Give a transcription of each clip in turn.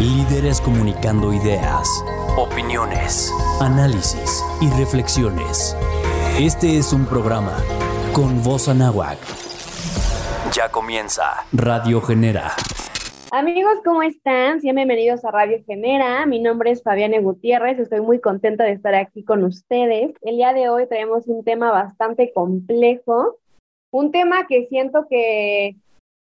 Líderes comunicando ideas, opiniones, análisis y reflexiones. Este es un programa con voz anáhuac. Ya comienza Radio Genera. Amigos, ¿cómo están? Bienvenidos a Radio Genera. Mi nombre es Fabiana Gutiérrez. Estoy muy contenta de estar aquí con ustedes. El día de hoy traemos un tema bastante complejo, un tema que siento que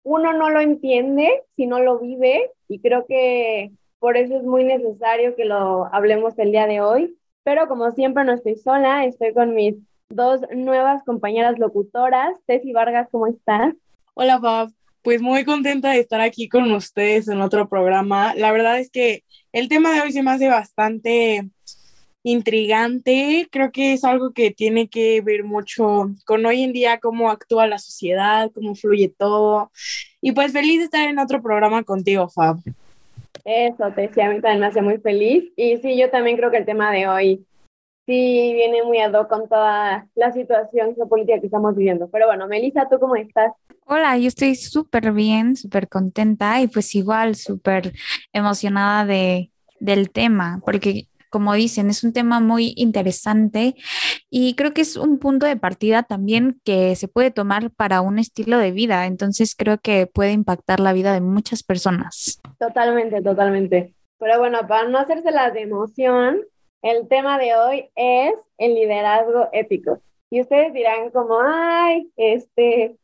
uno no lo entiende si no lo vive y creo que por eso es muy necesario que lo hablemos el día de hoy. Pero como siempre no estoy sola, estoy con mis dos nuevas compañeras locutoras. Tessy Vargas, ¿cómo estás? Hola, Fab pues muy contenta de estar aquí con ustedes en otro programa. La verdad es que el tema de hoy se me hace bastante intrigante. Creo que es algo que tiene que ver mucho con hoy en día, cómo actúa la sociedad, cómo fluye todo. Y pues feliz de estar en otro programa contigo, Fab. Eso, te decía, a mí también me hace muy feliz. Y sí, yo también creo que el tema de hoy sí viene muy ad hoc con toda la situación geopolítica que estamos viviendo. Pero bueno, Melissa, ¿tú cómo estás? Hola, yo estoy súper bien, súper contenta y pues igual súper emocionada de, del tema, porque como dicen, es un tema muy interesante y creo que es un punto de partida también que se puede tomar para un estilo de vida. Entonces creo que puede impactar la vida de muchas personas. Totalmente, totalmente. Pero bueno, para no hacerse la de emoción, el tema de hoy es el liderazgo ético. Y ustedes dirán como, ay, este,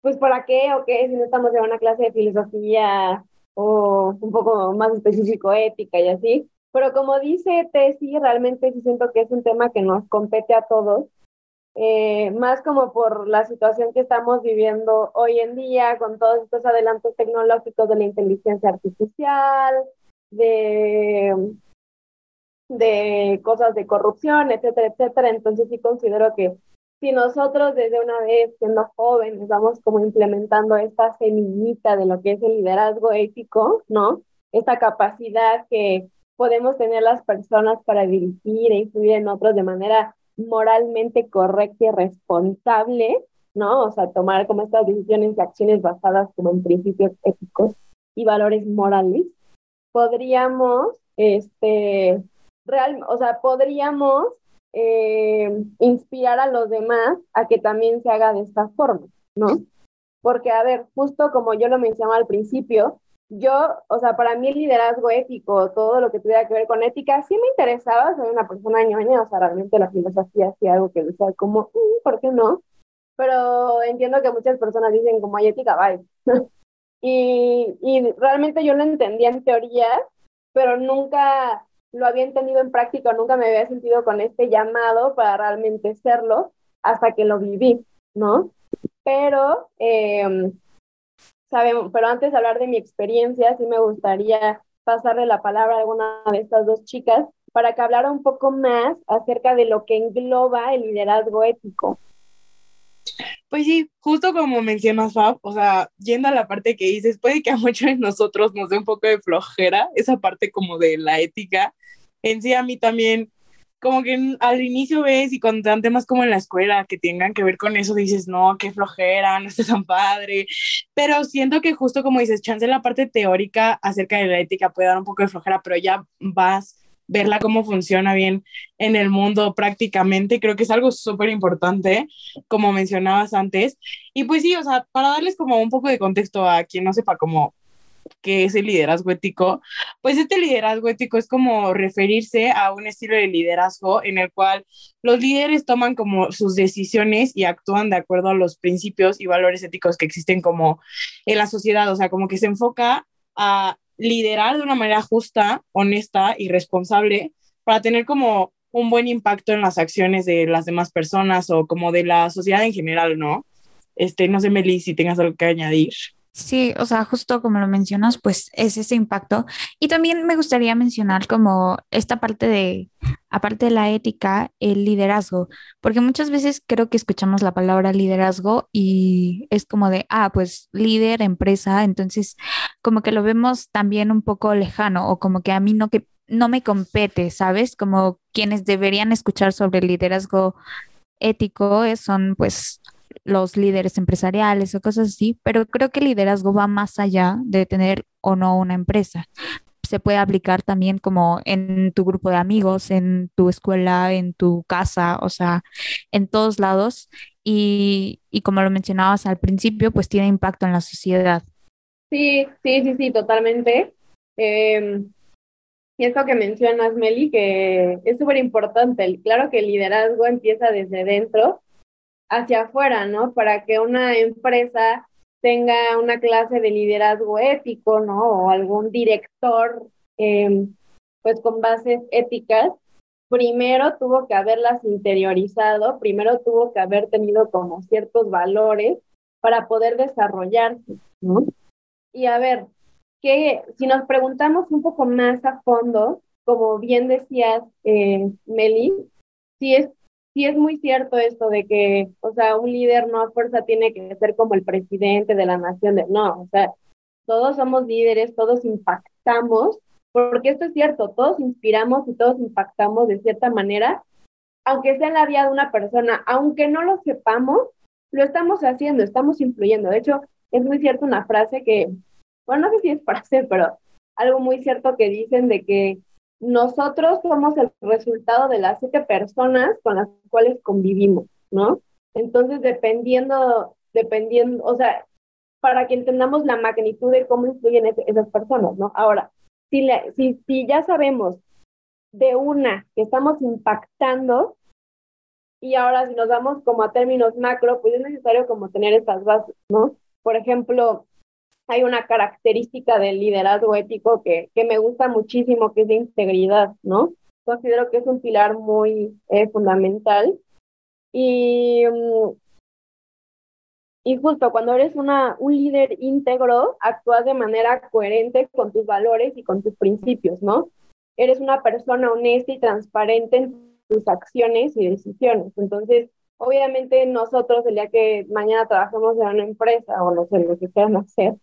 pues ¿para qué o qué si no estamos en una clase de filosofía o un poco más específico ética y así? Pero como dice Tessy, realmente sí siento que es un tema que nos compete a todos, eh, más como por la situación que estamos viviendo hoy en día con todos estos adelantos tecnológicos de la inteligencia artificial, de, de cosas de corrupción, etcétera, etcétera. Entonces sí considero que si nosotros desde una vez siendo jóvenes vamos como implementando esta semillita de lo que es el liderazgo ético, ¿no? Esta capacidad que podemos tener las personas para dirigir e influir en otros de manera moralmente correcta y responsable, ¿no? O sea, tomar como estas decisiones y acciones basadas como en principios éticos y valores morales, podríamos, este, real, o sea, podríamos eh, inspirar a los demás a que también se haga de esta forma, ¿no? Porque, a ver, justo como yo lo mencionaba al principio, yo, o sea, para mí el liderazgo ético, todo lo que tuviera que ver con ética, sí me interesaba, soy una persona ñoña, o sea, realmente la filosofía sí algo que decía como, mm, ¿por qué no? Pero entiendo que muchas personas dicen como hay ética, bye. y, y realmente yo lo entendía en teoría, pero nunca lo había entendido en práctica, nunca me había sentido con este llamado para realmente serlo hasta que lo viví, ¿no? Pero, eh, sabemos, pero antes de hablar de mi experiencia, sí me gustaría pasarle la palabra a alguna de estas dos chicas para que hablara un poco más acerca de lo que engloba el liderazgo ético. Pues sí, justo como mencionas, Fab, o sea, yendo a la parte que dices, puede que a muchos de nosotros nos dé un poco de flojera, esa parte como de la ética. En sí, a mí también, como que al inicio ves y cuando te dan temas como en la escuela que tengan que ver con eso, dices, no, qué flojera, no está tan padre. Pero siento que justo como dices, chance la parte teórica acerca de la ética puede dar un poco de flojera, pero ya vas verla cómo funciona bien en el mundo prácticamente. Creo que es algo súper importante, como mencionabas antes. Y pues sí, o sea, para darles como un poco de contexto a quien no sepa cómo qué es el liderazgo ético, pues este liderazgo ético es como referirse a un estilo de liderazgo en el cual los líderes toman como sus decisiones y actúan de acuerdo a los principios y valores éticos que existen como en la sociedad, o sea, como que se enfoca a liderar de una manera justa, honesta y responsable para tener como un buen impacto en las acciones de las demás personas o como de la sociedad en general, ¿no? Este, no sé, Meli, si tengas algo que añadir. Sí, o sea, justo como lo mencionas, pues es ese impacto. Y también me gustaría mencionar como esta parte de, aparte de la ética, el liderazgo, porque muchas veces creo que escuchamos la palabra liderazgo y es como de, ah, pues líder, empresa, entonces como que lo vemos también un poco lejano o como que a mí no, que, no me compete, ¿sabes? Como quienes deberían escuchar sobre el liderazgo ético son pues los líderes empresariales o cosas así, pero creo que el liderazgo va más allá de tener o no una empresa. se puede aplicar también como en tu grupo de amigos, en tu escuela, en tu casa, o sea, en todos lados. Y, y como lo mencionabas al principio, pues tiene impacto en la sociedad. Sí, sí, sí, sí, totalmente. Eh, y esto que mencionas, Meli, que es súper importante. Claro que el liderazgo empieza desde dentro hacia afuera, ¿no? Para que una empresa tenga una clase de liderazgo ético, ¿no? O algún director, eh, pues con bases éticas, primero tuvo que haberlas interiorizado, primero tuvo que haber tenido como ciertos valores para poder desarrollarse, ¿no? Y a ver, que si nos preguntamos un poco más a fondo, como bien decías, eh, Meli, sí es, sí es muy cierto esto de que, o sea, un líder no a fuerza tiene que ser como el presidente de la nación, de, no, o sea, todos somos líderes, todos impactamos, porque esto es cierto, todos inspiramos y todos impactamos de cierta manera, aunque sea en la vida de una persona, aunque no lo sepamos, lo estamos haciendo, estamos influyendo. De hecho, es muy cierto una frase que bueno, no sé si es hacer, pero algo muy cierto que dicen de que nosotros somos el resultado de las siete personas con las cuales convivimos, ¿no? Entonces, dependiendo, dependiendo, o sea, para que entendamos la magnitud de cómo influyen esas personas, ¿no? Ahora, si, si, ya sabemos de una que estamos impactando, y ahora si nos vamos como a términos macro, pues es necesario como tener estas bases, ¿no? Por ejemplo, hay una característica del liderazgo ético que, que me gusta muchísimo, que es de integridad, ¿no? Considero que es un pilar muy eh, fundamental. Y, mm, y justo cuando eres una, un líder íntegro, actúas de manera coherente con tus valores y con tus principios, ¿no? Eres una persona honesta y transparente en tus acciones y decisiones. Entonces, obviamente nosotros el día que mañana trabajemos en una empresa o no sé, lo que quieran hacer,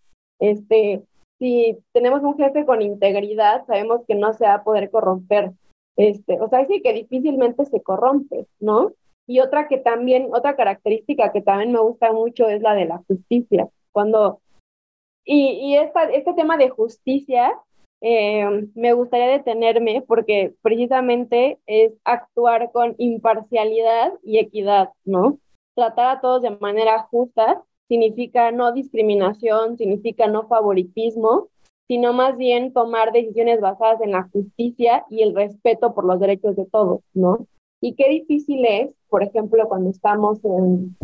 este, si tenemos un jefe con integridad, sabemos que no se va a poder corromper. Este, o sea, sí que difícilmente se corrompe, ¿no? Y otra que también, otra característica que también me gusta mucho es la de la justicia. Cuando, y, y esta, este tema de justicia, eh, me gustaría detenerme porque precisamente es actuar con imparcialidad y equidad, ¿no? Tratar a todos de manera justa significa no discriminación, significa no favoritismo, sino más bien tomar decisiones basadas en la justicia y el respeto por los derechos de todos, ¿no? Y qué difícil es, por ejemplo, cuando estamos en,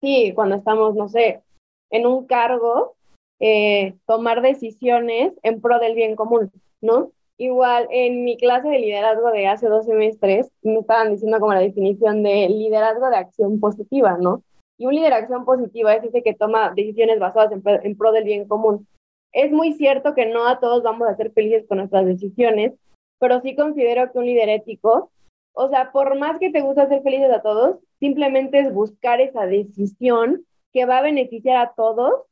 sí, cuando estamos, no sé, en un cargo, eh, tomar decisiones en pro del bien común, ¿no? Igual, en mi clase de liderazgo de hace dos semestres, me estaban diciendo como la definición de liderazgo de acción positiva, ¿no? Y un líder acción positiva es ese que toma decisiones basadas en, pro del bien común. Es muy cierto que no a todos vamos a ser felices con nuestras decisiones, pero sí considero que un líder ético, o sea, por más que te guste hacer felices a todos, simplemente es buscar esa decisión que va a beneficiar a todos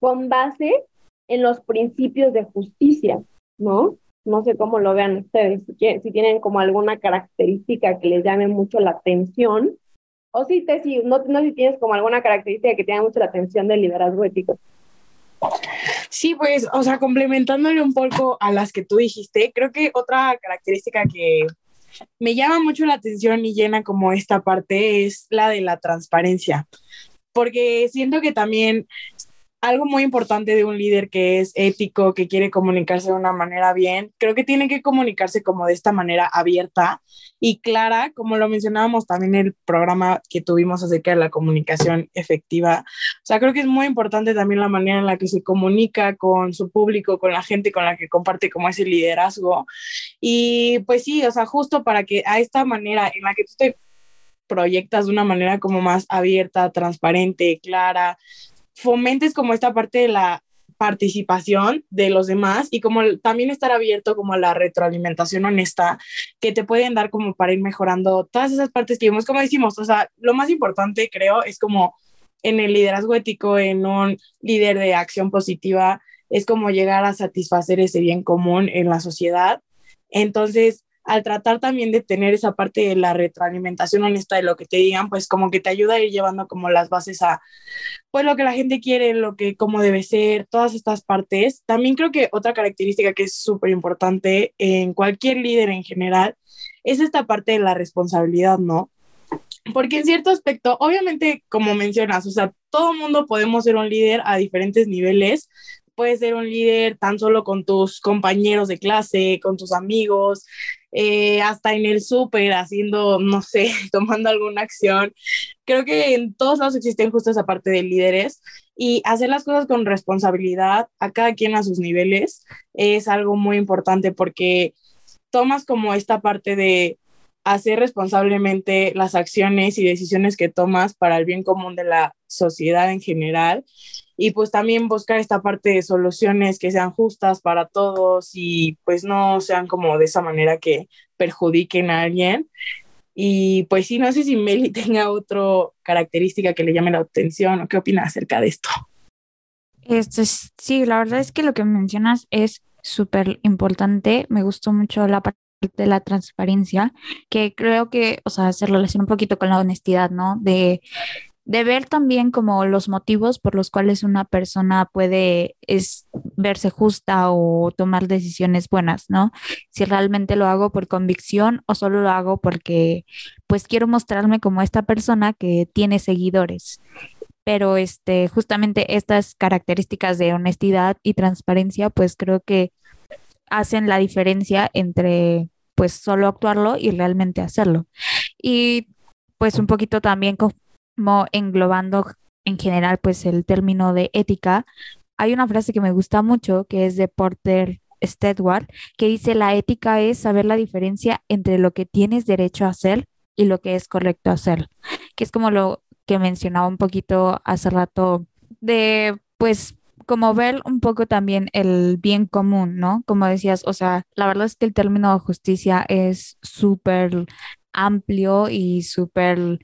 con base en los principios de justicia, ¿no? No sé cómo lo vean ustedes, si tienen como alguna característica que les llame mucho la atención o sí, te, si no, no si tienes como alguna característica que tenga mucho la atención del liderazgo ético. Sí, pues, o sea, complementándole un poco a las que tú dijiste, creo que otra característica que me llama mucho la atención y llena como esta parte es la de la transparencia, porque siento que también algo muy importante de un líder que es ético, que quiere comunicarse de una manera bien, creo que tiene que comunicarse como de esta manera abierta y clara, como lo mencionábamos también en el programa que tuvimos acerca de la comunicación efectiva. O sea, creo que es muy importante también la manera en la que se comunica con su público, con la gente con la que comparte como ese liderazgo. Y pues sí, o sea, justo para que a esta manera en la que tú te proyectas de una manera como más abierta, transparente, clara, fomentes como esta parte de la participación de los demás y como también estar abierto como a la retroalimentación honesta que te pueden dar como para ir mejorando todas esas partes que vimos, como decimos, o sea, lo más importante creo es como en el liderazgo ético, en un líder de acción positiva, es como llegar a satisfacer ese bien común en la sociedad. Entonces, al tratar también de tener esa parte de la retroalimentación honesta de lo que te digan, pues como que te ayuda a ir llevando como las bases a, pues lo que la gente quiere, lo que, cómo debe ser, todas estas partes. También creo que otra característica que es súper importante en cualquier líder en general es esta parte de la responsabilidad, ¿no? Porque en cierto aspecto, obviamente, como mencionas, o sea, todo mundo podemos ser un líder a diferentes niveles, puedes ser un líder tan solo con tus compañeros de clase, con tus amigos, eh, hasta en el súper, haciendo, no sé, tomando alguna acción. Creo que en todos lados existen justo esa parte de líderes y hacer las cosas con responsabilidad a cada quien a sus niveles es algo muy importante porque tomas como esta parte de hacer responsablemente las acciones y decisiones que tomas para el bien común de la sociedad en general y pues también buscar esta parte de soluciones que sean justas para todos y pues no sean como de esa manera que perjudiquen a alguien. Y pues sí, no sé si Meli tenga otra característica que le llame la atención o qué opina acerca de esto. Este, sí, la verdad es que lo que mencionas es súper importante. Me gustó mucho la parte de la transparencia, que creo que, o sea, se relaciona un poquito con la honestidad, ¿no? De, de ver también como los motivos por los cuales una persona puede es, verse justa o tomar decisiones buenas, ¿no? Si realmente lo hago por convicción o solo lo hago porque pues quiero mostrarme como esta persona que tiene seguidores pero este justamente estas características de honestidad y transparencia pues creo que hacen la diferencia entre pues solo actuarlo y realmente hacerlo. Y pues un poquito también englobando en general pues el término de ética, hay una frase que me gusta mucho que es de Porter Stedward, que dice la ética es saber la diferencia entre lo que tienes derecho a hacer y lo que es correcto hacer, que es como lo que mencionaba un poquito hace rato de pues como ver un poco también el bien común, ¿no? Como decías, o sea, la verdad es que el término de justicia es súper amplio y súper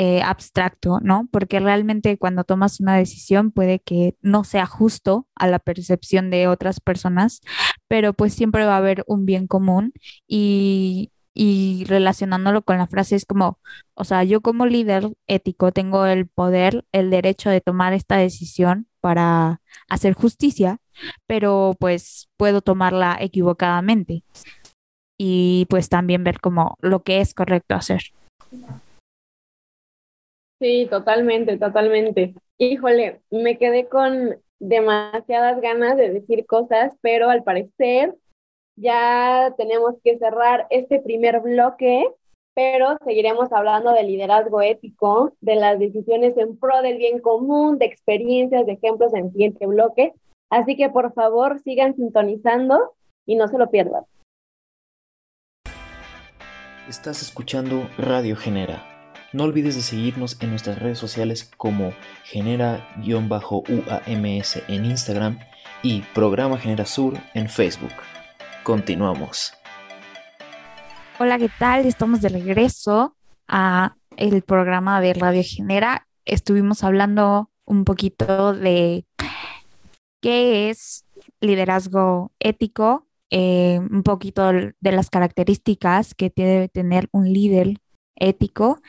eh, abstracto, ¿no? Porque realmente cuando tomas una decisión puede que no sea justo a la percepción de otras personas, pero pues siempre va a haber un bien común y, y relacionándolo con la frase es como, o sea, yo como líder ético tengo el poder, el derecho de tomar esta decisión para hacer justicia, pero pues puedo tomarla equivocadamente y pues también ver como lo que es correcto hacer. Sí, totalmente, totalmente. Híjole, me quedé con demasiadas ganas de decir cosas, pero al parecer ya tenemos que cerrar este primer bloque pero seguiremos hablando de liderazgo ético, de las decisiones en pro del bien común, de experiencias, de ejemplos en el siguiente bloque. Así que por favor sigan sintonizando y no se lo pierdan. Estás escuchando Radio Genera. No olvides de seguirnos en nuestras redes sociales como genera-uams en Instagram y Programa Genera Sur en Facebook. Continuamos. Hola, ¿qué tal? Estamos de regreso a el programa de Radio Genera. Estuvimos hablando un poquito de qué es liderazgo ético, eh, un poquito de las características que debe tener un líder ético.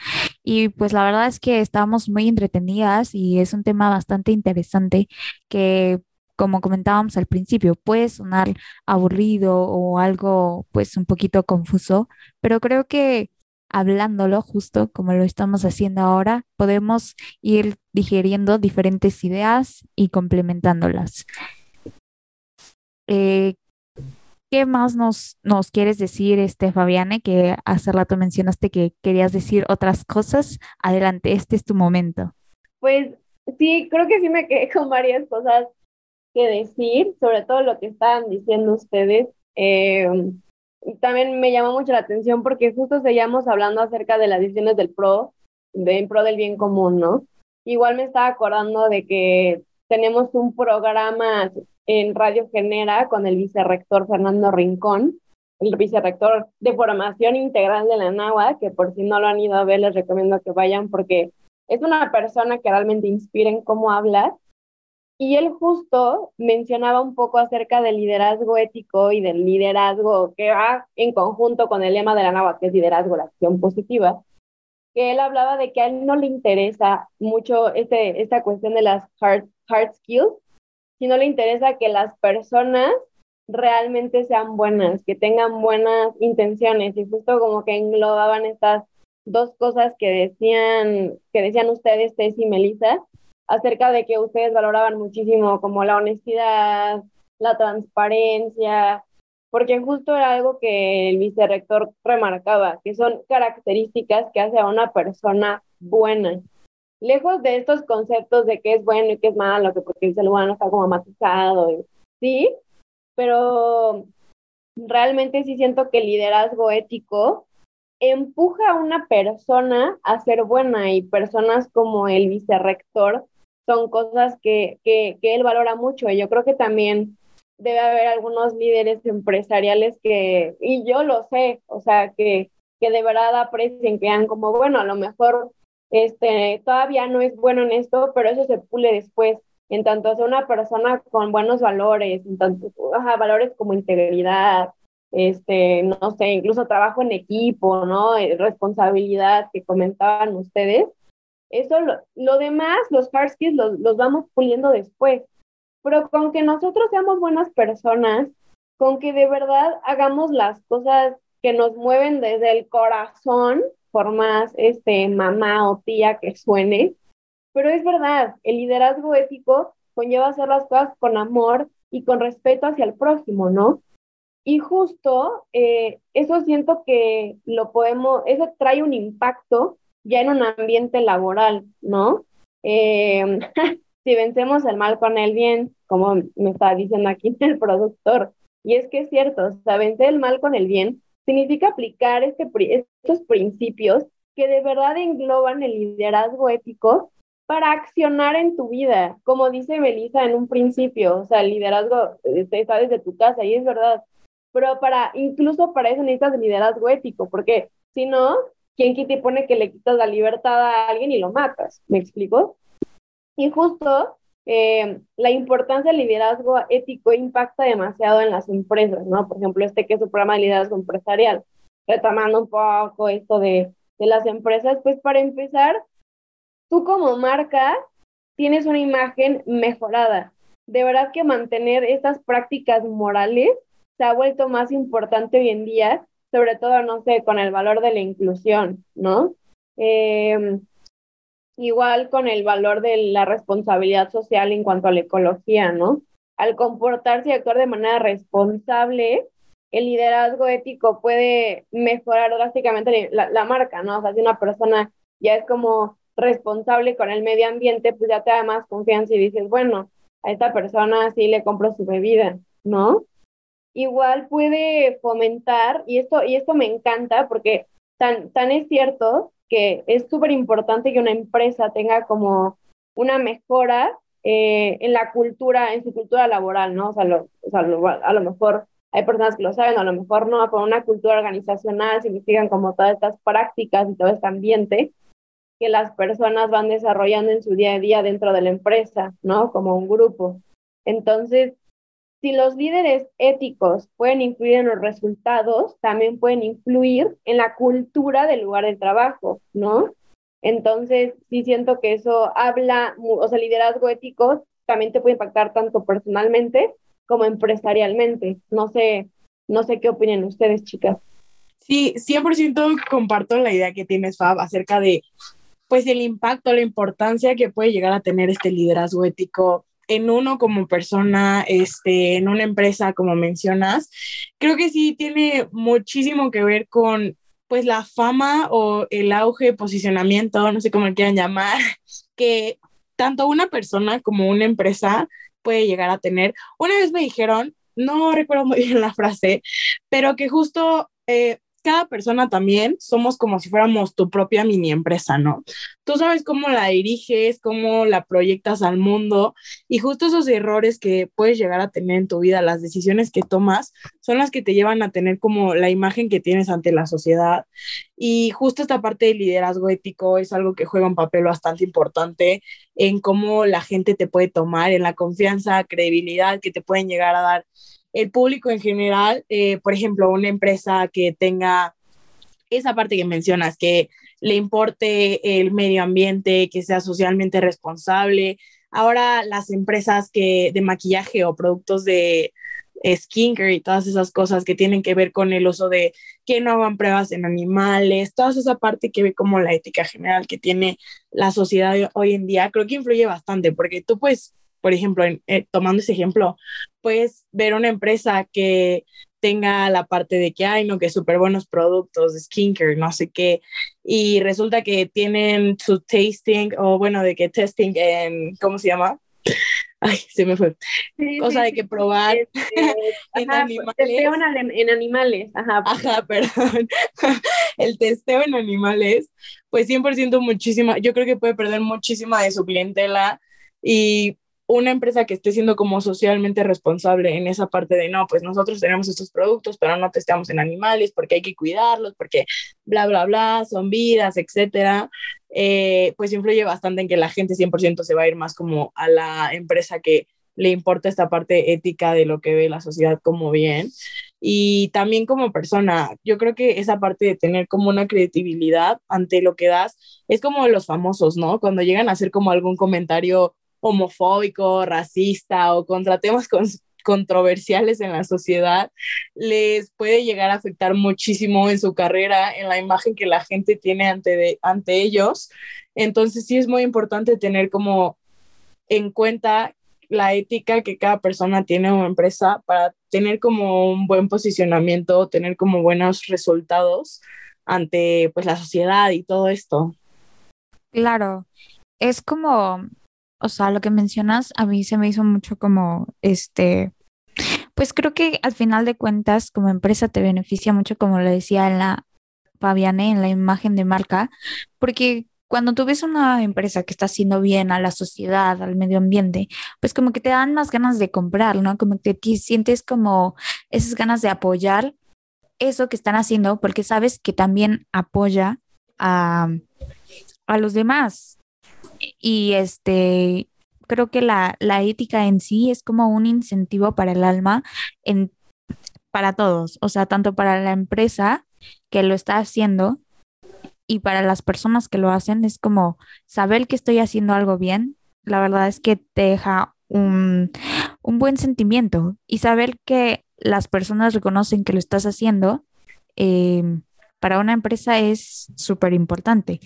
Y pues la verdad es que estábamos muy entretenidas y es un tema bastante interesante que como comentábamos al principio, puede sonar aburrido o algo pues un poquito confuso, pero creo que hablándolo justo como lo estamos haciendo ahora, podemos ir digiriendo diferentes ideas y complementándolas. Eh, ¿Qué más nos, nos quieres decir, este Fabiane? Que hace rato mencionaste que querías decir otras cosas. Adelante, este es tu momento. Pues sí, creo que sí me quedé con varias cosas que decir, sobre todo lo que estaban diciendo ustedes. Eh, también me llamó mucho la atención porque justo seguíamos hablando acerca de las decisiones del PRO, de, en pro del bien común, ¿no? Igual me estaba acordando de que tenemos un programa en Radio Genera con el vicerrector Fernando Rincón, el vicerrector de formación integral de la NAWA, que por si no lo han ido a ver, les recomiendo que vayan porque es una persona que realmente inspira en cómo hablar. Y él justo mencionaba un poco acerca del liderazgo ético y del liderazgo que va en conjunto con el lema de la NAVA, que es liderazgo, la acción positiva, que él hablaba de que a él no le interesa mucho este, esta cuestión de las hard, hard skills, sino le interesa que las personas realmente sean buenas, que tengan buenas intenciones y justo como que englobaban estas dos cosas que decían, que decían ustedes, Tess y Melissa, acerca de que ustedes valoraban muchísimo como la honestidad, la transparencia, porque justo era algo que el vicerrector remarcaba, que son características que hace a una persona buena. Lejos de estos conceptos de qué es bueno y qué es malo, que porque el ser humano está como matizado, sí, pero realmente sí siento que el liderazgo ético empuja a una persona a ser buena y personas como el vicerrector son cosas que, que, que él valora mucho. Y yo creo que también debe haber algunos líderes empresariales que, y yo lo sé, o sea, que, que de verdad aprecien, que vean como, bueno, a lo mejor este, todavía no es bueno en esto, pero eso se pule después. En tanto sea una persona con buenos valores, en tanto, valores como integridad, este, no sé, incluso trabajo en equipo, ¿no? Eh, responsabilidad que comentaban ustedes, eso, lo, demás, los hard skills, los, los vamos puliendo después. Pero con que nosotros seamos buenas personas, con que de verdad hagamos las cosas que nos mueven desde el corazón, por más este mamá o tía que suene, pero es verdad, el liderazgo ético conlleva hacer las cosas con amor y con respeto hacia el prójimo, ¿no? Y justo eh, eso siento que lo podemos, eso trae un impacto ya en un ambiente laboral, ¿no? Eh, si vencemos el mal con el bien, como me está diciendo aquí el productor, y es que es cierto, o sea, vencer el mal con el bien significa aplicar este, estos principios que de verdad engloban el liderazgo ético para accionar en tu vida, como dice Melissa en un principio, o sea, el liderazgo está desde tu casa y es verdad, pero para incluso para eso necesitas liderazgo ético, porque si no, ¿quién te pone que le quitas la libertad a alguien y lo matas? ¿Me explico? Y justo eh, la importancia del liderazgo ético impacta demasiado en las empresas, ¿no? Por ejemplo, este que es su programa de liderazgo empresarial, retomando un poco esto de, de las empresas, pues para empezar, tú como marca tienes una imagen mejorada. De verdad que mantener estas prácticas morales se ha vuelto más importante hoy en día sobre todo, no sé, con el valor de la inclusión, ¿no? Em, igual con el valor de la responsabilidad social en cuanto a la ecología, ¿no? Al comportarse y actuar de manera responsable, el liderazgo ético puede mejorar drásticamente la, la, marca, ¿no? O sea, si una persona ya es como responsable con el medio ambiente, pues ya te da más confianza y dices, bueno, a esta persona sí le compro su bebida, ¿no? igual puede fomentar, y esto, y esto me encanta porque tan, tan es cierto que es súper importante que una empresa tenga como una mejora eh, en la cultura, en su cultura laboral, ¿no? O sea, o sea a lo mejor hay personas que lo saben, a lo mejor no, pero una cultura organizacional investigan como todas estas prácticas y todo este ambiente que las personas van desarrollando en su día a día dentro de la empresa, ¿no? Como un grupo. Entonces, si los líderes éticos pueden influir en los resultados, también pueden influir en la cultura del lugar de trabajo, ¿no? Entonces, sí siento que eso habla, o sea, liderazgo ético también te puede impactar tanto personalmente como empresarialmente. No sé, no sé qué opinan ustedes, chicas. Sí, 100% comparto la idea que tienes, Fab, acerca de, pues, el impacto, la importancia que puede llegar a tener este liderazgo ético en uno como persona, este, en una empresa, como mencionas, creo que sí tiene muchísimo que ver con pues la fama o el auge, posicionamiento, no sé cómo quieran llamar, que tanto una persona como una empresa puede llegar a tener. Una vez me dijeron, no recuerdo muy bien la frase, pero que justo eh, cada persona también somos como si fuéramos tu propia mini empresa, ¿no? Tú sabes cómo la diriges, cómo la proyectas al mundo y justo esos errores que puedes llegar a tener en tu vida, las decisiones que tomas, son las que te llevan a tener como la imagen que tienes ante la sociedad. Y justo esta parte del liderazgo ético es algo que juega un papel bastante importante en cómo la gente te puede tomar, en la confianza, credibilidad que te pueden llegar a dar el público en general, eh, por ejemplo, una empresa que tenga esa parte que mencionas, que le importe el medio ambiente, que sea socialmente responsable. Ahora las empresas que de maquillaje o productos de skincare y todas esas cosas que tienen que ver con el uso de que no hagan pruebas en animales, toda esa parte que ve como la ética general que tiene la sociedad hoy en día, creo que influye bastante porque tú puedes por ejemplo, eh, tomando ese ejemplo, puedes ver una empresa que tenga la parte de que hay, ¿no? Que súper buenos productos de skincare, no sé qué, y resulta que tienen su tasting, o bueno, de que testing en, ¿cómo se llama? Ay, se me fue. Cosa de que probar este, en animales. Testeo en, en, animales, ajá. Ajá, perdón. El testeo en animales, pues 100% muchísima, yo creo que puede perder muchísima de su clientela y una empresa que esté siendo como socialmente responsable en esa parte de no, pues nosotros tenemos estos productos, pero no testamos en animales porque hay que cuidarlos, porque bla, bla, bla, son vidas, etcétera, eh, pues influye bastante en que la gente 100% se va a ir más como a la empresa que le importa esta parte ética de lo que ve la sociedad como bien. Y también como persona, yo creo que esa parte de tener como una credibilidad ante lo que das es como los famosos, ¿no? Cuando llegan a hacer como algún comentario homofóbico, racista o contra temas controversiales en la sociedad, les puede llegar a afectar muchísimo en su carrera, en la imagen que la gente tiene ante, ante ellos. Entonces sí es muy importante tener como en cuenta la ética que cada persona tiene o empresa para tener como un buen posicionamiento, tener como buenos resultados ante pues la sociedad y todo esto. Claro, es como o sea, lo que mencionas a mí se me hizo mucho como, este, pues creo que al final de cuentas como empresa te beneficia mucho, como lo decía en la Fabiane, en la imagen de marca, porque cuando tú ves una empresa que está haciendo bien a la sociedad, al medio ambiente, pues como que te dan más ganas de comprar, ¿no? Como que te sientes como esas ganas de apoyar eso que están haciendo, porque sabes que también apoya a, a los demás, y este, creo que la, la ética en sí es como un incentivo para el alma en, para todos, o sea, tanto para la empresa que lo está haciendo y para las personas que lo hacen, es como saber que estoy haciendo algo bien, la verdad es que te deja un, un buen sentimiento y saber que las personas reconocen que lo estás haciendo, eh, para una empresa es súper importante.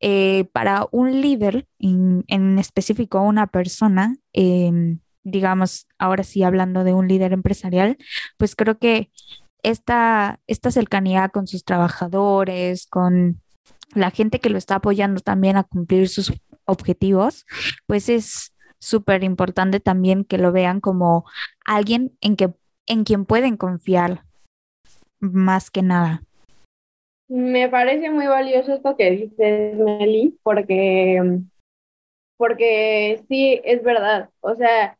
Eh, para un líder, en, específico una persona, em, digamos, ahora sí hablando de un líder empresarial, pues creo que esta, esta cercanía con sus trabajadores, con la gente que lo está apoyando también a cumplir sus objetivos, pues es súper importante también que lo vean como alguien en, que, en quien pueden confiar más que nada. Me parece muy valioso esto que dices, Meli, porque, porque sí, es verdad. O sea,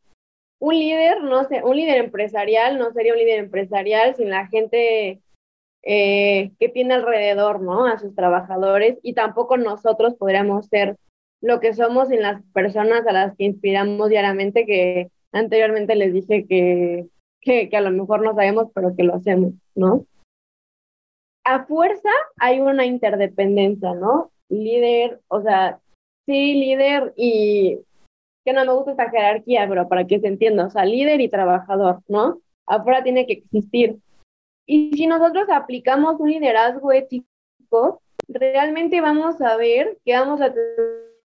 un líder, no sé, un líder empresarial no sería un líder empresarial sin la gente eh, que tiene alrededor, ¿no? A sus trabajadores y tampoco nosotros podríamos ser lo que somos sin las personas a las que inspiramos diariamente, que anteriormente les dije que, que, que a lo mejor no sabemos, pero que lo hacemos, ¿no? A fuerza hay una interdependencia, ¿no? Líder, o sea, sí, líder y que no me gusta esta jerarquía, pero para que se entienda, o sea, líder y trabajador, ¿no? Afuera tiene que existir. Y si nosotros aplicamos un liderazgo ético, realmente vamos a ver que vamos a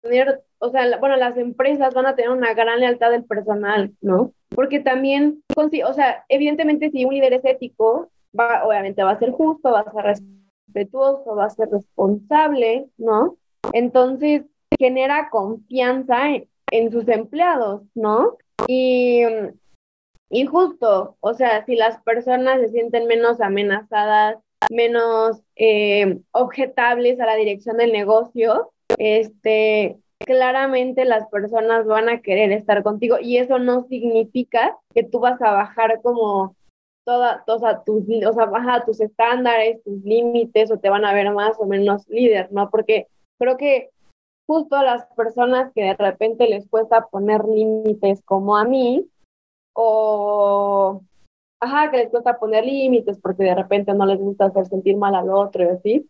tener, o sea, bueno, las empresas van a tener una gran lealtad del personal, ¿no? Porque también, o sea, evidentemente si un líder es ético, va, obviamente va a ser justo, va a ser respetuoso, va a ser responsable, ¿no? Entonces genera confianza en, sus empleados, ¿no? Y, y justo, o sea, si las personas se sienten menos amenazadas menos eh, objetables a la dirección del negocio, este, claramente las personas van a querer estar contigo y eso no significa que tú vas a bajar como toda, toda tus, o sea, baja tus estándares, tus límites o te van a ver más o menos líder, ¿no? Porque creo que justo a las personas que de repente les cuesta poner límites como a mí o ajá, que les cuesta poner límites porque de repente no les gusta hacer sentir mal al otro y así.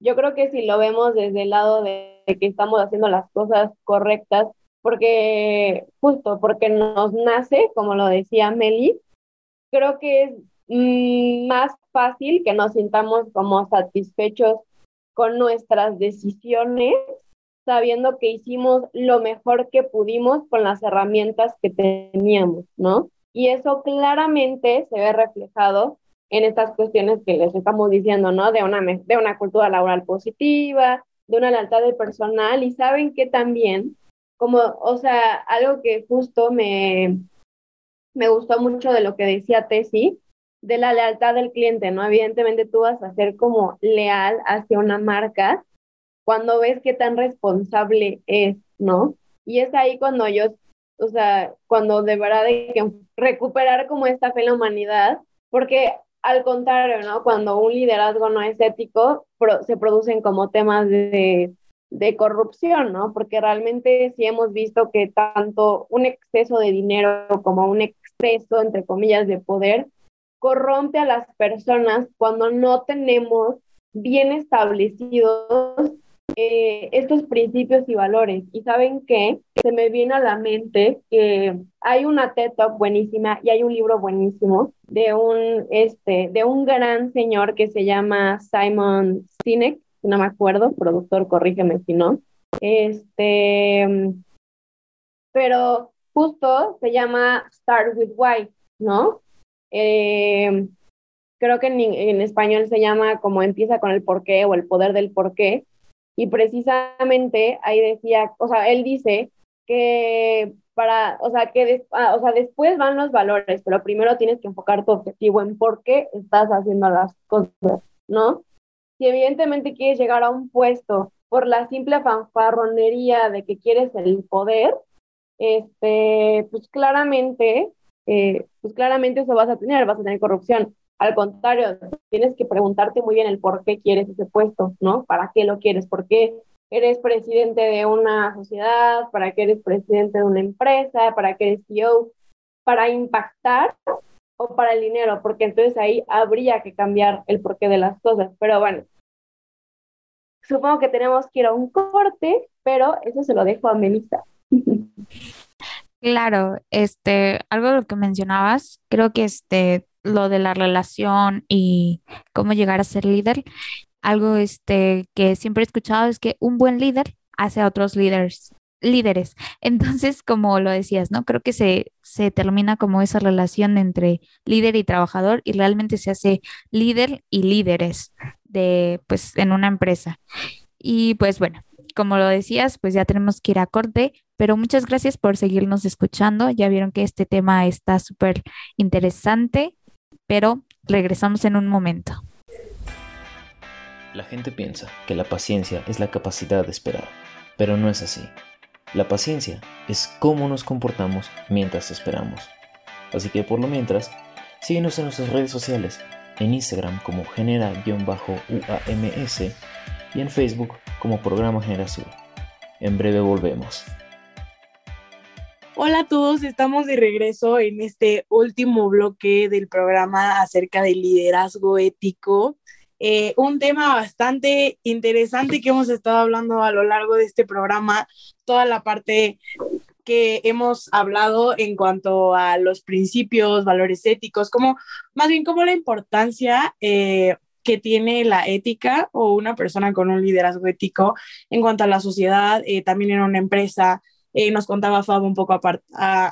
Yo creo que si lo vemos desde el lado de que estamos haciendo las cosas correctas, porque justo porque nos nace, como lo decía Meli, creo que es mm, más fácil que nos sintamos como satisfechos con nuestras decisiones, sabiendo que hicimos lo mejor que pudimos con las herramientas que teníamos, ¿no? Y eso claramente se ve reflejado en estas cuestiones que les estamos diciendo, ¿no? De una, de una cultura laboral positiva, de una lealtad del personal y saben que también, como, o sea, algo que justo me, me gustó mucho de lo que decía Tessy, de la lealtad del cliente, ¿no? Evidentemente tú vas a ser como leal hacia una marca cuando ves qué tan responsable es, ¿no? Y es ahí cuando yo, o sea, cuando de verdad hay que recuperar como esta fe en la humanidad, porque al contrario, ¿no? Cuando un liderazgo no es ético, se producen como temas de, de corrupción, ¿no? Porque realmente sí hemos visto que tanto un exceso de dinero como un exceso, entre comillas, de poder corrompe a las personas cuando no tenemos bien establecidos eh, estos principios y valores. Y saben qué, se me viene a la mente que hay una TED Talk buenísima y hay un libro buenísimo de un, este, de un gran señor que se llama Simon Sinek, no me acuerdo, productor, corrígeme si no. Este, pero justo se llama Start with Why, ¿no? Eh, creo que en, español se llama como empieza con el porqué o el poder del porqué. Y precisamente ahí decía, o sea, él dice que para, o sea, que ah, o sea, después van los valores, pero primero tienes que enfocar tu objetivo en por qué estás haciendo las cosas, ¿no? Si evidentemente quieres llegar a un puesto por la simple fanfarronería de que quieres el poder, este, pues claramente, eh, pues claramente eso vas a tener, vas a tener corrupción. Al contrario, tienes que preguntarte muy bien el por qué quieres ese puesto, ¿no? ¿Para qué lo quieres? ¿Por qué eres presidente de una sociedad? ¿Para qué eres presidente de una empresa? ¿Para qué eres CEO? ¿Para impactar o para el dinero? Porque entonces ahí habría que cambiar el porqué de las cosas. Pero bueno, supongo que tenemos que ir a un corte, pero eso se lo dejo a Melissa. Claro, este, algo de lo que mencionabas, creo que este, lo de la relación y cómo llegar a ser líder, algo este, que siempre he escuchado es que un buen líder hace a otros líderes líderes. Entonces, como lo decías, ¿no? Creo que se, se termina como esa relación entre líder y trabajador y realmente se hace líder y líderes de, pues, en una empresa. Y pues bueno, como lo decías, pues ya tenemos que ir a corte, pero muchas gracias por seguirnos escuchando. Ya vieron que este tema está súper interesante, pero regresamos en un momento. La gente piensa que la paciencia es la capacidad de esperar, pero no es así. La paciencia es cómo nos comportamos mientras esperamos. Así que por lo mientras, síguenos en nuestras redes sociales, en Instagram como genera-uams y en Facebook como programa Generación. En breve volvemos. Hola a todos, estamos de regreso en este último bloque del programa acerca del liderazgo ético. Eh, un tema bastante interesante que hemos estado hablando a lo largo de este programa, toda la parte que hemos hablado en cuanto a los principios, valores éticos, como más bien como la importancia eh, que tiene la ética o una persona con un liderazgo ético en cuanto a la sociedad, eh, también en una empresa, eh, nos contaba Fab un poco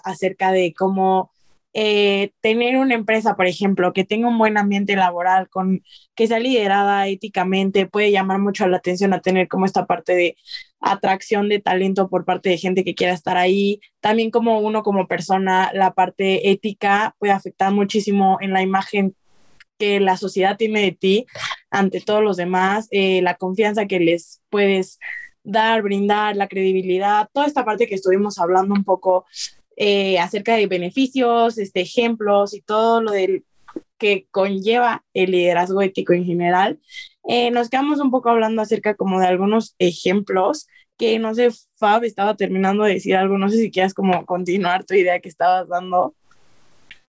acerca de cómo eh, tener una empresa, por ejemplo, que tenga un buen ambiente laboral, con, que sea liderada éticamente, puede llamar mucho la atención a tener como esta parte de atracción de talento por parte de gente que quiera estar ahí. También como uno como persona, la parte ética puede afectar muchísimo en la imagen que la sociedad tiene de ti. ante todos los demás, eh, la confianza que les puedes dar, brindar, la credibilidad, toda esta parte que estuvimos hablando un poco eh, acerca de beneficios, este, ejemplos y todo lo del que conlleva el liderazgo ético en general. Eh, nos quedamos un poco hablando acerca como de algunos ejemplos que no sé, Fab estaba terminando de decir algo, no sé si quieras como continuar tu idea que estabas dando.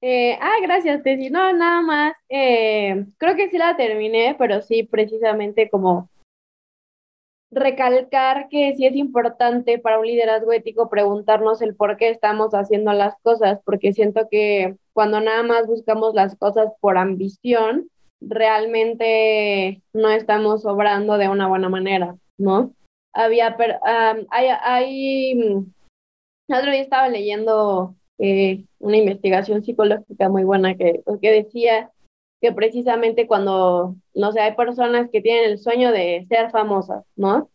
Eh, ah, gracias, Tessy. No, nada más. Eh, creo que sí la terminé, pero sí, precisamente como recalcar que sí es importante para un liderazgo ético preguntarnos el por qué estamos haciendo las cosas, porque siento que cuando nada más buscamos las cosas por ambición, realmente no estamos obrando de una buena manera, ¿no? Había, hay, hay, mm, otro día estaba leyendo eh, una investigación psicológica muy buena que, pues, que decía que precisamente cuando, no sé, hay personas que tienen el sueño de ser famosas, ¿no?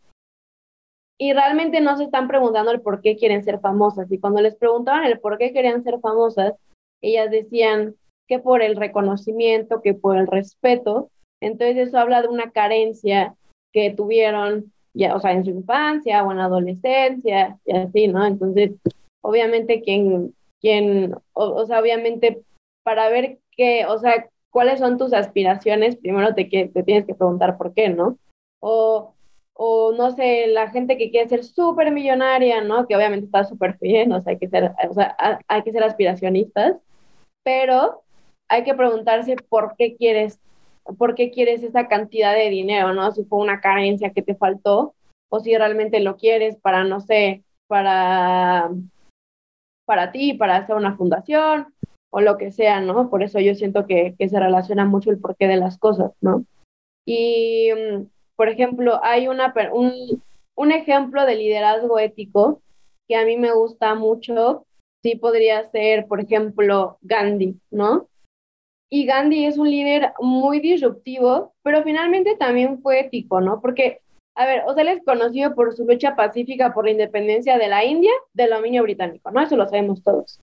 Y realmente no se están preguntando el por qué quieren ser famosas. Y cuando les preguntaban el por qué querían ser famosas, ellas decían que por el reconocimiento, que por el respeto. Entonces eso habla de una carencia que tuvieron ya, o sea, en su infancia o en adolescencia y así, ¿no? Entonces, obviamente quien, quien, o, sea, obviamente para ver qué, o sea, cuáles son tus aspiraciones, primero te, te tienes que preguntar por qué, ¿no? O, o no sé, la gente que quiere ser súper millonaria, ¿no? Que obviamente está súper bien, o sea, hay que ser, o sea, hay que ser aspiracionistas, pero hay que preguntarse por qué quieres, por qué quieres esa cantidad de dinero, ¿no? Si fue una carencia que te faltó, o si realmente lo quieres para, no sé, para, para ti, para hacer una fundación, o lo que sea, ¿no? Por eso yo siento que, que se relaciona mucho el porqué de las cosas, ¿no? Y, mm, por ejemplo, hay una, un, un ejemplo de liderazgo ético que a mí me gusta mucho, sí podría ser, por ejemplo, Gandhi, ¿no? Y Gandhi es un líder muy disruptivo, pero finalmente también fue ético, ¿no? Porque, a ver, o sea, él es conocido por su lucha pacífica por la independencia de la India del dominio británico, ¿no? Eso lo sabemos todos.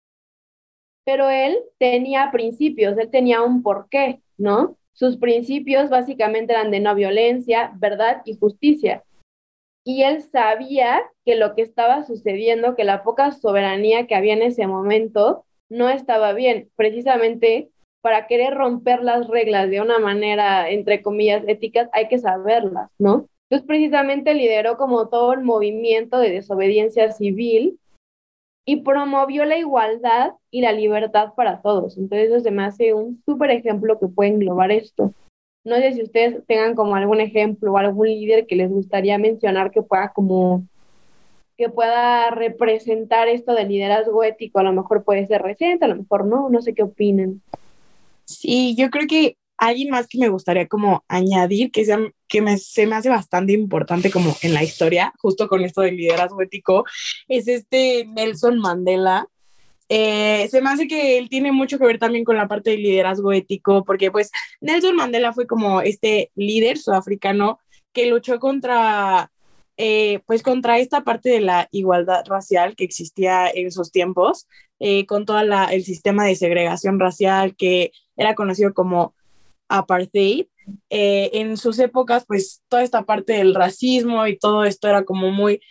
Pero él tenía principios, él tenía un porqué, ¿no? Sus principios básicamente eran de no violencia, verdad y justicia. Y él sabía que lo que estaba sucediendo, que la poca soberanía que había en ese momento, no estaba bien. Precisamente para querer romper las reglas de una manera, entre comillas, éticas, hay que saberlas, ¿no? Entonces, precisamente lideró como todo el movimiento de desobediencia civil y promovió la igualdad y la libertad para todos. Entonces, eso se me hace un súper ejemplo que puede englobar esto. No sé si ustedes tengan como algún ejemplo o algún líder que les gustaría mencionar que pueda como que pueda representar esto del liderazgo ético. A lo mejor puede ser reciente, a lo mejor no, no sé qué opinen. Sí, yo creo que alguien más que me gustaría como añadir, que, sea, que me, se me hace bastante importante como en la historia, justo con esto del liderazgo ético, es este Nelson Mandela. Eh, se me hace que él tiene mucho que ver también con la parte del liderazgo ético, porque pues Nelson Mandela fue como este líder sudafricano que luchó contra eh, pues contra esta parte de la igualdad racial que existía en esos tiempos, eh, con todo el sistema de segregación racial que era conocido como apartheid. Eh, en sus épocas, pues toda esta parte del racismo y todo esto era como muy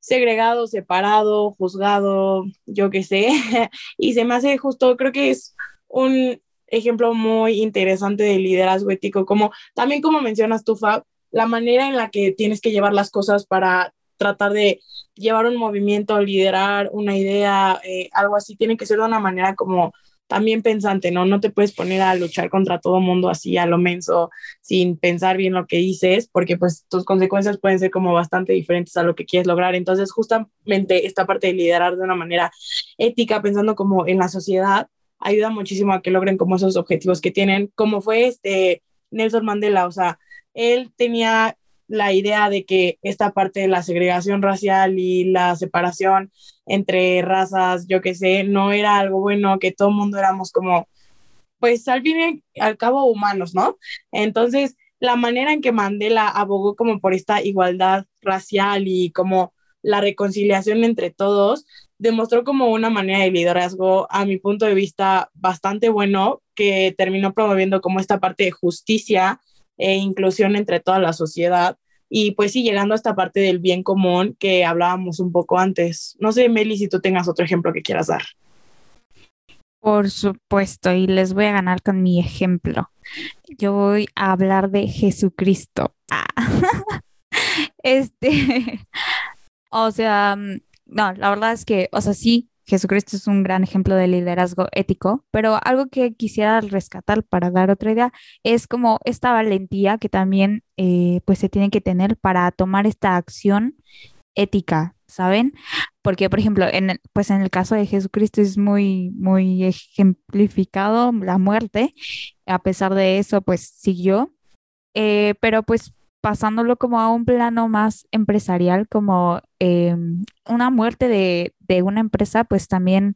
segregado, separado, juzgado, yo qué sé, y se me hace justo, creo que es un ejemplo muy interesante de liderazgo ético, como también como mencionas tú, Fab, la manera en la que tienes que llevar las cosas para tratar de llevar un movimiento, liderar una idea, eh, algo así, tiene que ser de una manera como también pensante, ¿no? No te puedes poner a luchar contra todo mundo así a lo menso, sin pensar bien lo que dices, porque pues tus consecuencias pueden ser como bastante diferentes a lo que quieres lograr. Entonces, justamente esta parte de liderar de una manera ética, pensando como en la sociedad, ayuda muchísimo a que logren como esos objetivos que tienen, como fue este Nelson Mandela, o sea, él tenía la idea de que esta parte de la segregación racial y la separación entre razas, yo qué sé, no era algo bueno, que todo el mundo éramos como, pues al fin y al cabo humanos, ¿no? Entonces, la manera en que Mandela abogó como por esta igualdad racial y como la reconciliación entre todos, demostró como una manera de liderazgo, a mi punto de vista, bastante bueno, que terminó promoviendo como esta parte de justicia e inclusión entre toda la sociedad. Y pues sí, llegando a esta parte del bien común que hablábamos un poco antes. No sé, Meli, si tú tengas otro ejemplo que quieras dar. Por supuesto, y les voy a ganar con mi ejemplo. Yo voy a hablar de Jesucristo. Ah. Este, o sea, mm, no, la verdad es que, o sea, sí, Jesucristo es un gran ejemplo de liderazgo ético, pero algo que quisiera rescatar para dar otra idea es como esta valentía que también eh, pues se tiene que tener para tomar esta acción ética, ¿saben? Porque, por ejemplo, en el, pues en el caso de Jesucristo es muy, muy ejemplificado la muerte. A pesar de eso, pues siguió. Eh, pero pues pasándolo como a un plano más empresarial, como em, una muerte de, una empresa, pues también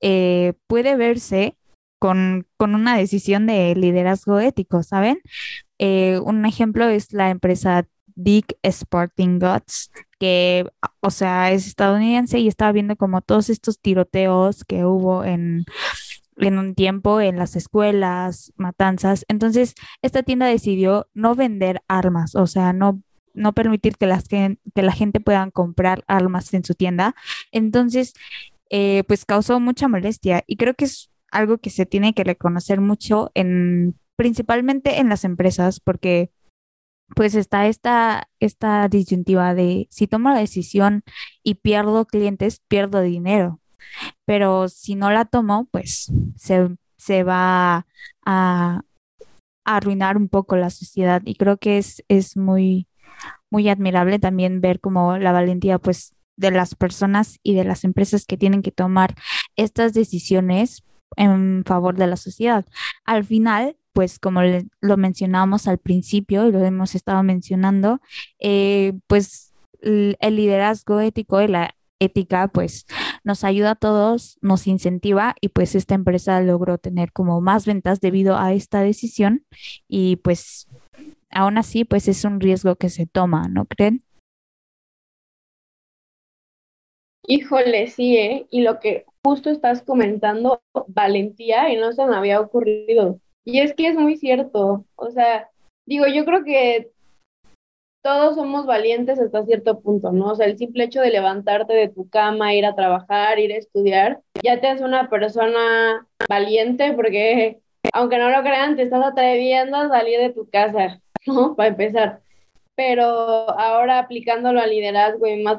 eh, puede verse con, con, una decisión de liderazgo ético, ¿saben? Eh, un ejemplo es la empresa Dick Sporting Goods, que, o sea, es estadounidense y estaba viendo como todos estos tiroteos que hubo en, en un tiempo en las escuelas, matanzas. Entonces, esta tienda decidió no vender armas, o sea, no, no permitir que, las, que, la gente pueda comprar armas en su tienda. Entonces, eh, pues causó mucha molestia y creo que es algo que se tiene que reconocer mucho en principalmente en las empresas porque pues está esta, esta disyuntiva de si tomo la decisión y pierdo clientes, pierdo dinero. Pero si no la tomo, pues se, se va a, arruinar un poco la sociedad. Y creo que es, es muy, muy admirable también ver como la valentía, pues, de las personas y de las empresas que tienen que tomar estas decisiones en favor de la sociedad. Al final, pues como lo mencionamos al principio y lo hemos estado mencionando, eh, pues el, liderazgo ético y la ética pues nos ayuda a todos, nos incentiva y pues esta empresa logró tener como más ventas debido a esta decisión y pues aún así pues es un riesgo que se toma, ¿no creen? Híjole, sí, ¿eh? Y lo que justo estás comentando, valentía, y no se me había ocurrido. Y es que es muy cierto, o sea, digo, yo creo que todos somos valientes hasta cierto punto, ¿no? O sea, el simple hecho de levantarte de tu cama, ir a trabajar, ir a estudiar, ya te hace una persona valiente porque, aunque no lo crean, te estás atreviendo a salir de tu casa, ¿no? Para empezar. Pero ahora aplicándolo al liderazgo y más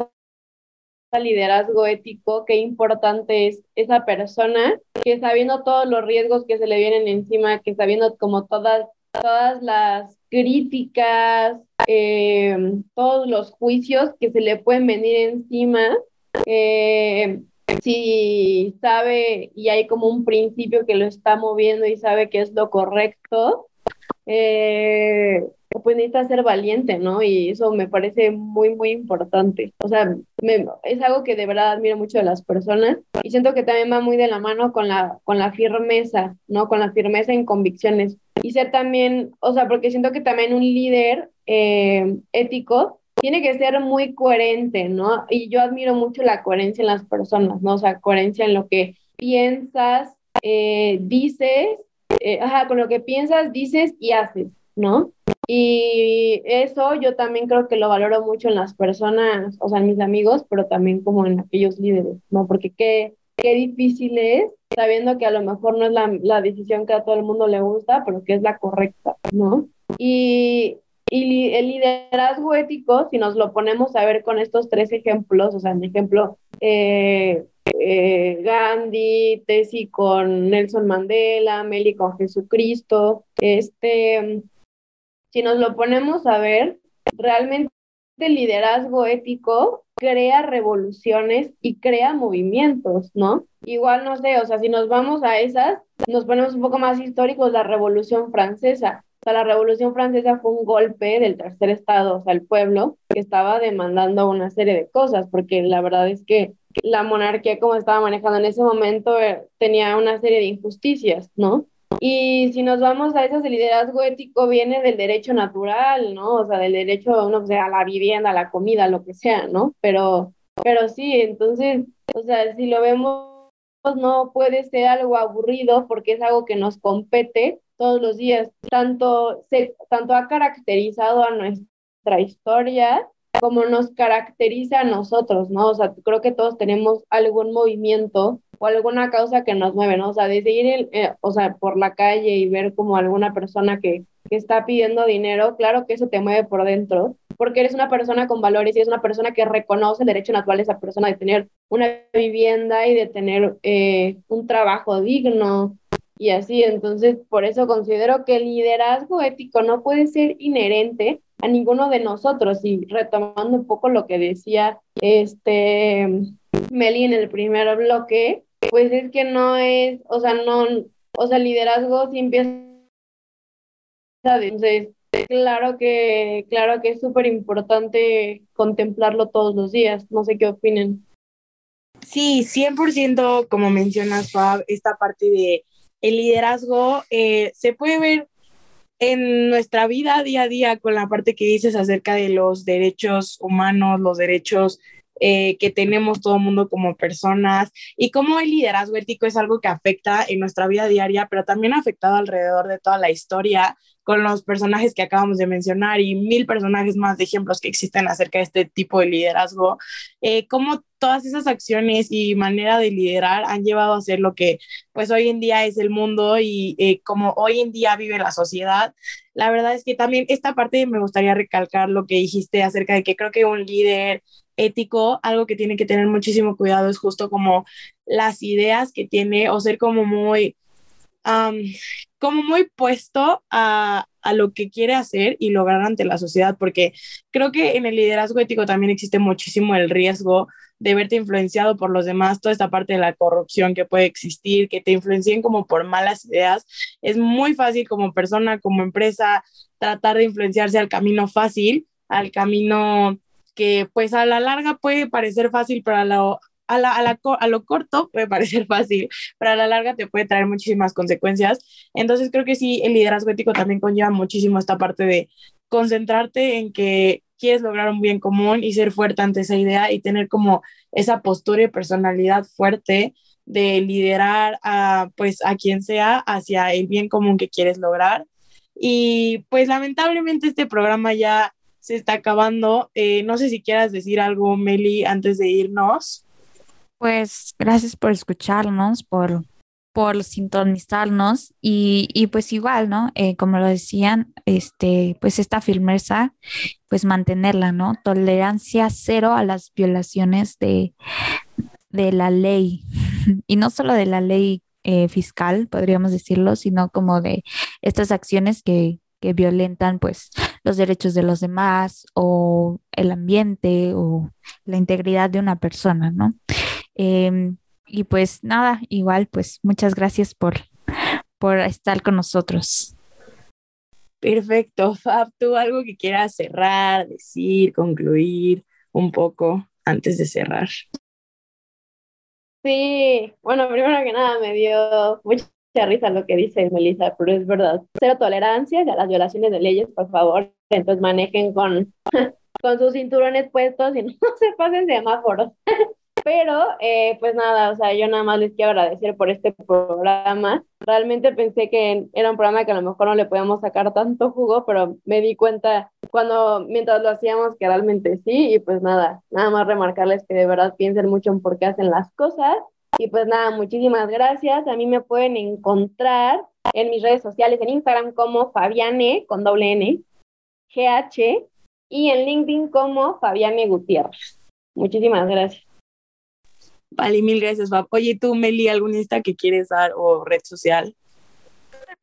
liderazgo ético, qué importante es esa persona que sabiendo todos los riesgos que se le vienen encima, que sabiendo como todas, todas las críticas, eh, todos los juicios que se le pueden venir encima, eh, si sabe y hay como un principio que lo está moviendo y sabe que es lo correcto, eh, pues necesita ser valiente, ¿no? Y eso me parece muy, muy importante. O sea, es algo que de verdad admiro mucho de las personas y siento que también va muy de la mano con la, con la firmeza, ¿no? Con la firmeza en convicciones. Y ser también, o sea, porque siento que también un líder eh, ético tiene que ser muy coherente, ¿no? Y yo admiro mucho la coherencia en las personas, ¿no? O sea, coherencia en lo que piensas, eh, dices, eh, ajá, con lo que piensas, dices y haces, ¿no? Y eso yo también creo que lo valoro mucho en las personas, o sea, en mis amigos, pero también como en aquellos líderes, ¿no? Porque qué, qué difícil es, sabiendo que a lo mejor no es la, la decisión que a todo el mundo le gusta, pero que es la correcta, ¿no? Y, y el liderazgo ético, si nos lo ponemos a ver con estos tres ejemplos, o sea, en ejemplo, eh, eh, Gandhi, Tesi con Nelson Mandela, Meli con Jesucristo, este si nos lo ponemos a ver, realmente el liderazgo ético crea revoluciones y crea movimientos, ¿no? Igual, no sé, o sea, si nos vamos a esas, nos ponemos un poco más históricos, la Revolución Francesa. O sea, la Revolución Francesa fue un golpe del tercer estado, o sea, el pueblo que estaba demandando una serie de cosas, porque la verdad es que la monarquía como estaba manejando en ese momento eh, tenía una serie de injusticias, ¿no? Y si nos vamos a eso, el liderazgo ético viene del derecho natural, ¿no? O sea, del derecho, no sé, a la vivienda, a la comida, lo que sea, ¿no? Pero, pero sí, entonces, o sea, si lo vemos no puede ser algo aburrido porque es algo que nos compete todos los días. Tanto, se, tanto ha caracterizado a nuestra historia como nos caracteriza a nosotros, ¿no? O sea, creo que todos tenemos algún movimiento o alguna causa que nos mueve, ¿no? O sea, desde ir, eh, o sea, por la calle y ver como alguna persona que, que está pidiendo dinero, claro que eso te mueve por dentro, porque eres una persona con valores y es una persona que reconoce el derecho natural de esa persona de tener una vivienda y de tener eh, un trabajo digno y así. Entonces, por eso considero que el liderazgo ético no puede ser inherente a ninguno de nosotros. Y retomando un poco lo que decía este Meli en el primer bloque, pues es que no es, o sea, no, o sea, liderazgo sí empieza. Entonces, claro que, claro que es súper importante contemplarlo todos los días. No sé qué opinen. Sí, 100% como mencionas, Fab, esta parte de el liderazgo eh, se puede ver en nuestra vida día a día con la parte que dices acerca de los derechos humanos, los derechos eh, que tenemos todo el mundo como personas y cómo el liderazgo ético es algo que afecta en nuestra vida diaria, pero también ha afectado alrededor de toda la historia con los personajes que acabamos de mencionar y mil personajes más de ejemplos que existen acerca de este tipo de liderazgo, eh, cómo todas esas acciones y manera de liderar han llevado a ser lo que pues hoy en día es el mundo y eh, como hoy en día vive la sociedad. La verdad es que también esta parte me gustaría recalcar lo que dijiste acerca de que creo que un líder ético, algo que tiene que tener muchísimo cuidado es justo como las ideas que tiene o ser como muy como muy puesto a, a, lo que quiere hacer y lograr ante la sociedad, porque creo que en el liderazgo ético también existe muchísimo el riesgo de verte influenciado por los demás, toda esta parte de la corrupción que puede existir, que te influencien como por malas ideas. Es muy fácil como persona, como empresa, tratar de influenciarse al camino fácil, al camino que pues a la larga puede parecer fácil, pero a la, a, la, a, lo corto puede parecer fácil, pero a la larga te puede traer muchísimas consecuencias. Entonces creo que sí, el liderazgo ético también conlleva muchísimo esta parte de concentrarte en que quieres lograr un bien común y ser fuerte ante esa idea y tener como esa postura y personalidad fuerte de liderar a pues a quien sea hacia el bien común que quieres lograr. Y pues lamentablemente este programa ya se está acabando. Eh, no sé si quieras decir algo, Meli, antes de irnos. Pues gracias por escucharnos, por, por sintonizarnos y, y pues igual, ¿no? Eh, como lo decían, este, pues esta firmeza, pues mantenerla, ¿no? Tolerancia cero a las violaciones de, de la ley y no solo de la ley eh, fiscal, podríamos decirlo, sino como de estas acciones que, que violentan pues los derechos de los demás o el ambiente o la integridad de una persona, ¿no? Em, y pues nada, igual, pues muchas gracias por, por estar con nosotros. Perfecto, Fab, ¿tú algo que quieras cerrar, decir, concluir un poco antes de cerrar? Sí, bueno, primero que nada me dio mucha risa lo que dice Melissa, pero es verdad. Cero tolerancia a las violaciones de leyes, por favor. Entonces manejen con, con sus cinturones puestos y no se pasen semáforos. Pero, eh, pues nada, o sea, yo nada más les quiero agradecer por este programa. Realmente pensé que era un programa que a lo mejor no le podíamos sacar tanto jugo, pero me di cuenta cuando, mientras lo hacíamos, que realmente sí. Y pues nada, nada más remarcarles que de verdad piensen mucho en por qué hacen las cosas. Y pues nada, muchísimas gracias. A mí me pueden encontrar en mis redes sociales, en Instagram como Fabiane con doble N, GH, y en LinkedIn como Fabiane Gutiérrez. Muchísimas gracias. Vale, mil gracias, Fab. Oye, tú, Meli, ¿algún Insta que quieres dar o red social?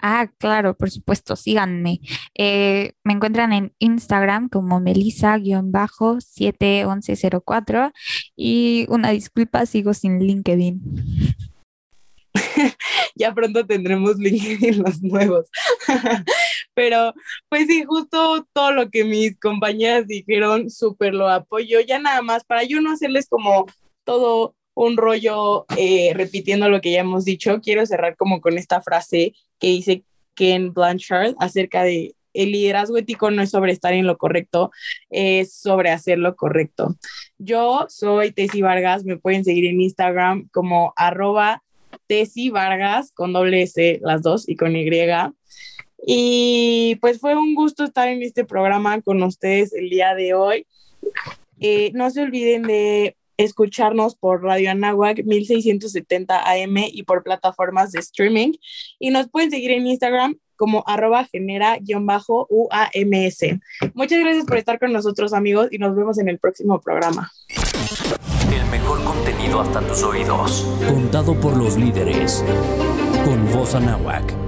Ah, claro, por supuesto, síganme. Eh, me encuentran en Instagram como melissa-7104 y una disculpa, sigo sin LinkedIn. ya pronto tendremos LinkedIn los nuevos. Pero pues sí, justo todo lo que mis compañeras dijeron, súper lo apoyo. Ya nada más, para yo no hacerles como todo un rollo eh, repitiendo lo que ya hemos dicho, quiero cerrar como con esta frase que dice Ken Blanchard acerca de el liderazgo ético no es sobre estar en lo correcto, es sobre hacer lo correcto. Yo soy Tessy Vargas, me pueden seguir en Instagram como arroba Vargas, con doble S, las dos, y con Y. Y pues fue un gusto estar en este programa con ustedes el día de hoy. Eh, no se olviden de escucharnos por Radio Anáhuac 1670 AM y por plataformas de streaming. Y nos pueden seguir en Instagram como arroba genera-uams. Muchas gracias por estar con nosotros amigos y nos vemos en el próximo programa. El mejor contenido hasta tus oídos. Contado por los líderes. Con voz Anáhuac.